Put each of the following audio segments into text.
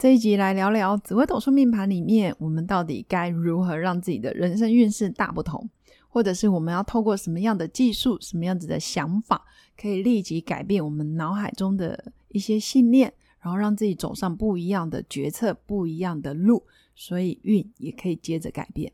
这一集来聊聊紫微斗数命盘里面，我们到底该如何让自己的人生运势大不同，或者是我们要透过什么样的技术、什么样子的想法，可以立即改变我们脑海中的一些信念，然后让自己走上不一样的决策、不一样的路，所以运也可以接着改变。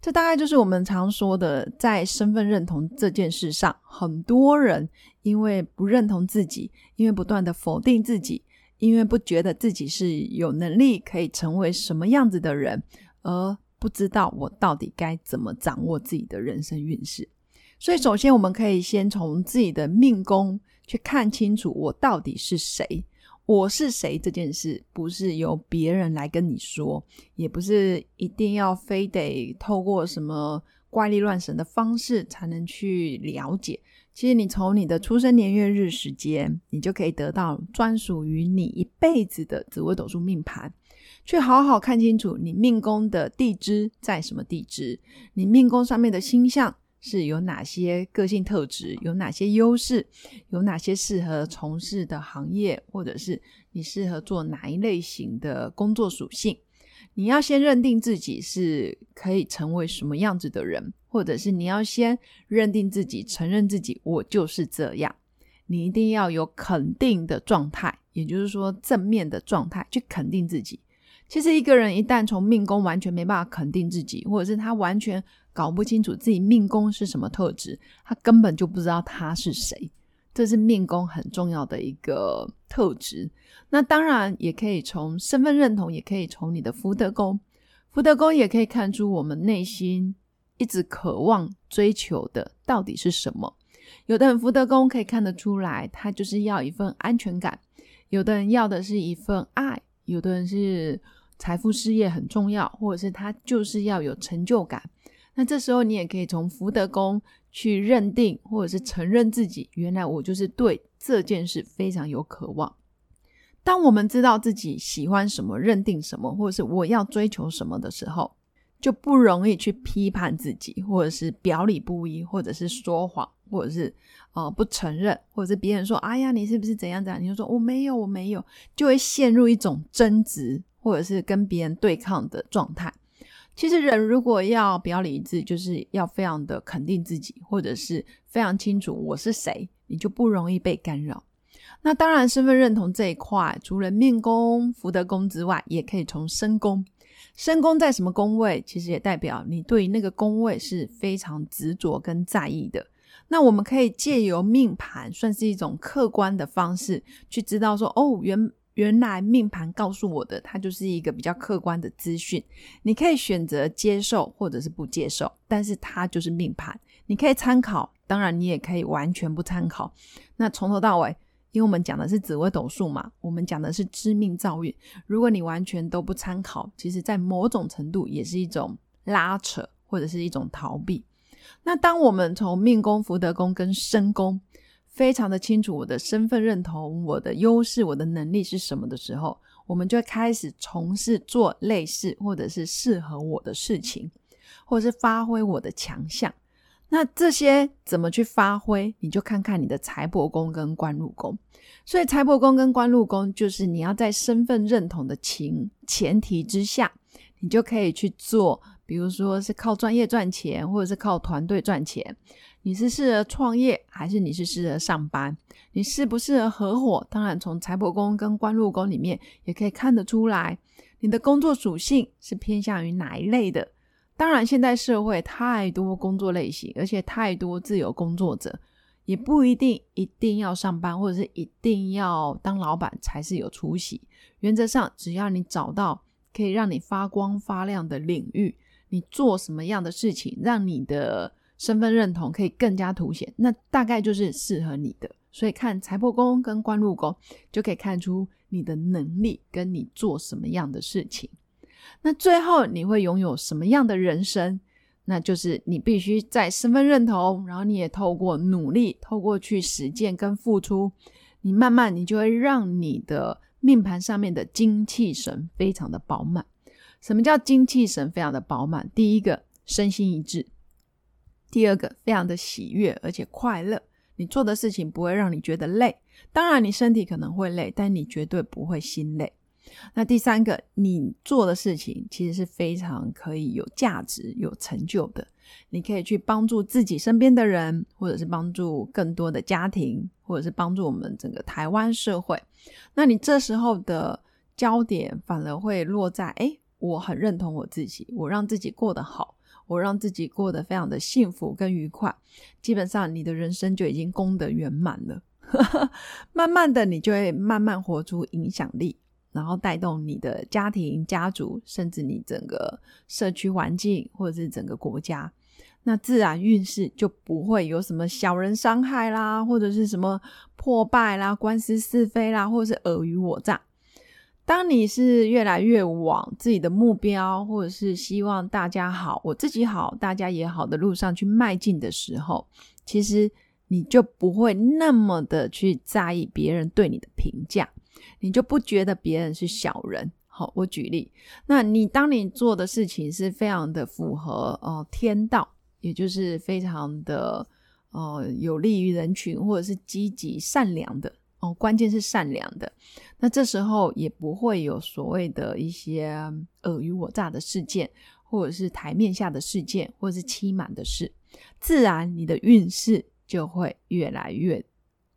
这大概就是我们常说的，在身份认同这件事上，很多人因为不认同自己，因为不断的否定自己。因为不觉得自己是有能力可以成为什么样子的人，而不知道我到底该怎么掌握自己的人生运势。所以，首先我们可以先从自己的命宫去看清楚我到底是谁。我是谁这件事，不是由别人来跟你说，也不是一定要非得透过什么怪力乱神的方式才能去了解。其实你从你的出生年月日时间，你就可以得到专属于你一辈子的紫微斗数命盘，去好好看清楚你命宫的地支在什么地支，你命宫上面的星象是有哪些个性特质，有哪些优势，有哪些适合从事的行业，或者是你适合做哪一类型的工作属性。你要先认定自己是可以成为什么样子的人，或者是你要先认定自己，承认自己我就是这样。你一定要有肯定的状态，也就是说正面的状态去肯定自己。其实一个人一旦从命宫完全没办法肯定自己，或者是他完全搞不清楚自己命宫是什么特质，他根本就不知道他是谁。这是命宫很重要的一个特质。那当然也可以从身份认同，也可以从你的福德宫。福德宫也可以看出我们内心一直渴望追求的到底是什么。有的人福德宫可以看得出来，他就是要一份安全感；有的人要的是一份爱；有的人是财富事业很重要，或者是他就是要有成就感。那这时候你也可以从福德宫。去认定或者是承认自己，原来我就是对这件事非常有渴望。当我们知道自己喜欢什么、认定什么，或者是我要追求什么的时候，就不容易去批判自己，或者是表里不一，或者是说谎，或者是呃不承认，或者是别人说：“哎呀，你是不是怎样怎样？”你就说：“我没有，我没有。”就会陷入一种争执，或者是跟别人对抗的状态。其实人如果要表里一致，就是要非常的肯定自己，或者是非常清楚我是谁，你就不容易被干扰。那当然，身份认同这一块，除了命宫、福德宫之外，也可以从身宫。身宫在什么宫位，其实也代表你对那个宫位是非常执着跟在意的。那我们可以借由命盘，算是一种客观的方式，去知道说，哦，原。原来命盘告诉我的，它就是一个比较客观的资讯，你可以选择接受或者是不接受，但是它就是命盘，你可以参考，当然你也可以完全不参考。那从头到尾，因为我们讲的是紫微斗数嘛，我们讲的是知命造运，如果你完全都不参考，其实在某种程度也是一种拉扯或者是一种逃避。那当我们从命宫、福德宫跟身宫。非常的清楚我的身份认同、我的优势、我的能力是什么的时候，我们就开始从事做类似或者是适合我的事情，或者是发挥我的强项。那这些怎么去发挥？你就看看你的财帛宫跟官禄宫。所以财帛宫跟官禄宫就是你要在身份认同的情前提之下，你就可以去做，比如说是靠专业赚钱，或者是靠团队赚钱。你是适合创业，还是你是适合上班？你适不适合合伙？当然，从财帛宫跟官禄宫里面也可以看得出来，你的工作属性是偏向于哪一类的。当然，现在社会太多工作类型，而且太多自由工作者，也不一定一定要上班，或者是一定要当老板才是有出息。原则上，只要你找到可以让你发光发亮的领域，你做什么样的事情，让你的。身份认同可以更加凸显，那大概就是适合你的。所以看财帛宫跟官禄宫，就可以看出你的能力跟你做什么样的事情。那最后你会拥有什么样的人生？那就是你必须在身份认同，然后你也透过努力，透过去实践跟付出，你慢慢你就会让你的命盘上面的精气神非常的饱满。什么叫精气神非常的饱满？第一个，身心一致；第二个，非常的喜悦而且快乐。你做的事情不会让你觉得累，当然你身体可能会累，但你绝对不会心累。那第三个，你做的事情其实是非常可以有价值、有成就的。你可以去帮助自己身边的人，或者是帮助更多的家庭，或者是帮助我们整个台湾社会。那你这时候的焦点反而会落在：哎，我很认同我自己，我让自己过得好。我让自己过得非常的幸福跟愉快，基本上你的人生就已经功德圆满了。慢慢的，你就会慢慢活出影响力，然后带动你的家庭、家族，甚至你整个社区环境，或者是整个国家，那自然运势就不会有什么小人伤害啦，或者是什么破败啦、官司是非啦，或者是尔虞我诈。当你是越来越往自己的目标，或者是希望大家好，我自己好，大家也好的路上去迈进的时候，其实你就不会那么的去在意别人对你的评价，你就不觉得别人是小人。好，我举例，那你当你做的事情是非常的符合呃天道，也就是非常的呃有利于人群，或者是积极善良的。哦，关键是善良的，那这时候也不会有所谓的一些尔虞我诈的事件，或者是台面下的事件，或者是欺瞒的事，自然你的运势就会越来越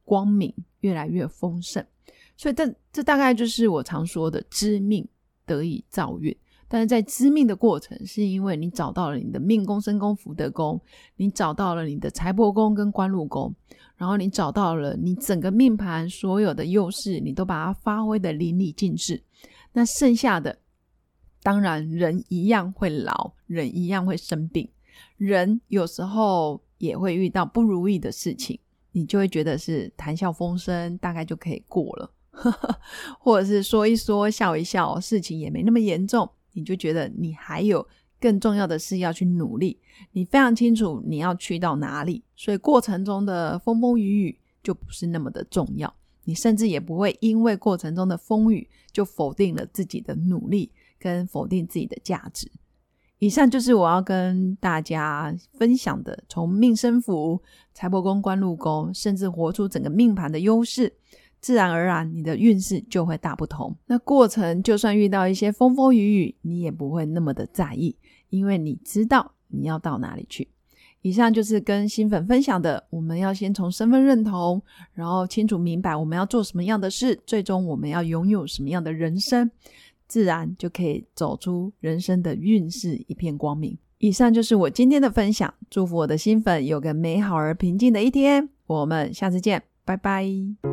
光明，越来越丰盛。所以，这这大概就是我常说的知命得以造运。但是在知命的过程，是因为你找到了你的命宫、身宫、福德宫，你找到了你的财帛宫跟官禄宫。然后你找到了你整个命盘所有的优势，你都把它发挥的淋漓尽致。那剩下的，当然人一样会老，人一样会生病，人有时候也会遇到不如意的事情，你就会觉得是谈笑风生，大概就可以过了，或者是说一说笑一笑，事情也没那么严重，你就觉得你还有。更重要的事要去努力，你非常清楚你要去到哪里，所以过程中的风风雨雨就不是那么的重要。你甚至也不会因为过程中的风雨就否定了自己的努力，跟否定自己的价值。以上就是我要跟大家分享的，从命生符、财帛宫、官禄宫，甚至活出整个命盘的优势。自然而然，你的运势就会大不同。那过程就算遇到一些风风雨雨，你也不会那么的在意，因为你知道你要到哪里去。以上就是跟新粉分享的，我们要先从身份认同，然后清楚明白我们要做什么样的事，最终我们要拥有什么样的人生，自然就可以走出人生的运势一片光明。以上就是我今天的分享，祝福我的新粉有个美好而平静的一天。我们下次见，拜拜。